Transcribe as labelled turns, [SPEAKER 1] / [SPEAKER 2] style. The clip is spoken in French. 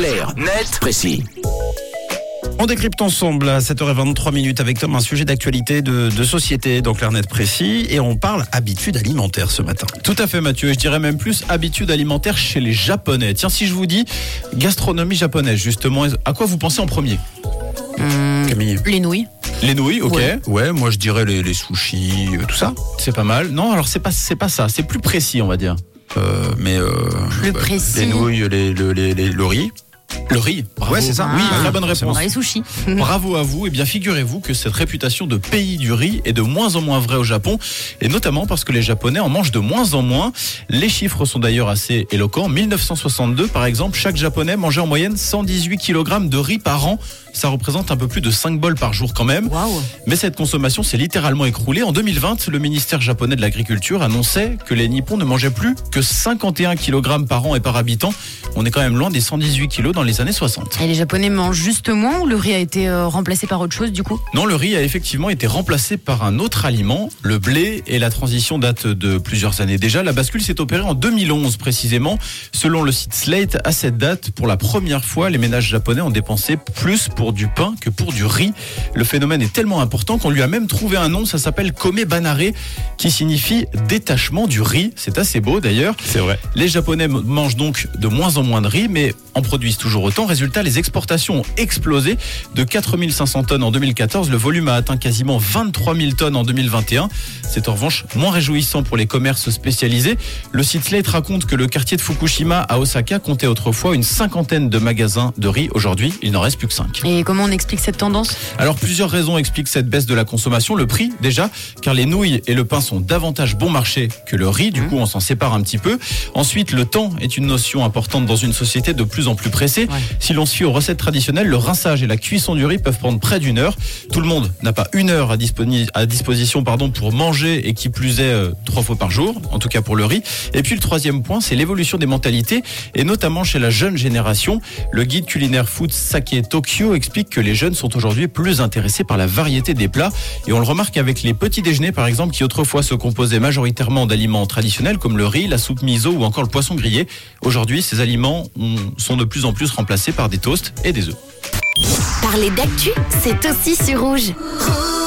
[SPEAKER 1] Clair, net, précis.
[SPEAKER 2] On décrypte ensemble à 7h23 minutes avec Tom un sujet d'actualité de, de société dans Clarnet précis et on parle habitudes alimentaires ce matin.
[SPEAKER 3] Tout à fait Mathieu, et je dirais même plus habitudes alimentaires chez les Japonais. Tiens, si je vous dis gastronomie japonaise, justement, à quoi vous pensez en premier
[SPEAKER 2] Camille
[SPEAKER 4] Les nouilles.
[SPEAKER 3] Les nouilles, ok.
[SPEAKER 4] Ouais.
[SPEAKER 2] Ouais, moi je dirais les, les sushis, euh, tout ça.
[SPEAKER 3] C'est pas mal. Non, alors c'est pas, c'est pas ça, c'est plus précis, on va dire.
[SPEAKER 2] Euh, mais euh,
[SPEAKER 4] Plus
[SPEAKER 2] bah,
[SPEAKER 4] précis.
[SPEAKER 2] Les nouilles, les, le, les- les- le riz.
[SPEAKER 3] Le riz. Bravo.
[SPEAKER 2] Ouais, c'est ça.
[SPEAKER 3] Oui,
[SPEAKER 4] Ah.
[SPEAKER 3] très bonne réponse.
[SPEAKER 4] Dans les sushis.
[SPEAKER 3] Bravo à vous. Et bien, figurez-vous que cette réputation de pays du riz est de moins en moins vraie au Japon, et notamment parce que les Japonais en mangent de moins en moins. Les chiffres sont d'ailleurs assez éloquents. 1962, par exemple, chaque Japonais mangeait en moyenne 118 kg de riz par an. Ça représente un peu plus de 5 bols par jour quand même. Mais cette consommation s'est littéralement écroulée. En 2020, le ministère japonais de l'Agriculture annonçait que les Nippons ne mangeaient plus que 51 kg par an et par habitant. On est quand même loin des 118 kg dans les années 60.
[SPEAKER 4] Et les Japonais mangent juste moins ou le riz a été euh, remplacé par autre chose du coup?
[SPEAKER 3] Non, le riz a effectivement été remplacé par un autre aliment, le blé, et la transition date de plusieurs années déjà. La bascule s'est opérée en 2011 précisément. Selon le site Slate, à cette date, pour la première fois, les ménages japonais ont dépensé plus pour du pain que pour du riz. Le phénomène est tellement important qu'on lui a même trouvé un nom, ça s'appelle Kome Banare, qui signifie détachement du riz. C'est assez beau d'ailleurs.
[SPEAKER 2] C'est vrai.
[SPEAKER 3] Les Japonais mangent donc de moins en moins de riz, mais en produisent toujours autant. Résultat, les exportations ont explosé de 4500 tonnes en 2014. Le volume a atteint quasiment 23 000 tonnes en 2021. C'est en revanche moins réjouissant pour les commerces spécialisés. Le site Slate raconte que le quartier de Fukushima à Osaka comptait autrefois une cinquantaine de magasins de riz. Aujourd'hui, il n'en reste plus que 5.
[SPEAKER 4] Et comment on explique cette tendance?
[SPEAKER 3] Alors plusieurs raisons expliquent cette baisse de la consommation. Le prix déjà, car les nouilles et le pain sont davantage bon marché que le riz. Du coup, on s'en sépare un petit peu. Ensuite, le temps est une notion importante dans une société de plus en plus pressée.
[SPEAKER 4] Ouais.
[SPEAKER 3] Si l'on se aux recettes traditionnelles, le rinçage et la cuisson du riz peuvent prendre près d'une heure. Tout le monde n'a pas une heure à, à disposition pardon, pour manger et qui plus est euh, trois fois par jour, en tout cas pour le riz. Et puis le troisième point, c'est l'évolution des mentalités et notamment chez la jeune génération. Le guide culinaire Food Sake Tokyo explique que les jeunes sont aujourd'hui plus intéressés par la variété des plats et on le remarque avec les petits déjeuners par exemple qui autrefois se composaient majoritairement d'aliments traditionnels comme le riz, la soupe miso ou encore le poisson grillé. Aujourd'hui, ces aliments ont- sont de plus en plus remplacés par des toasts et des œufs.
[SPEAKER 5] Parler d'actu, c'est aussi sur rouge.
[SPEAKER 6] Rouge.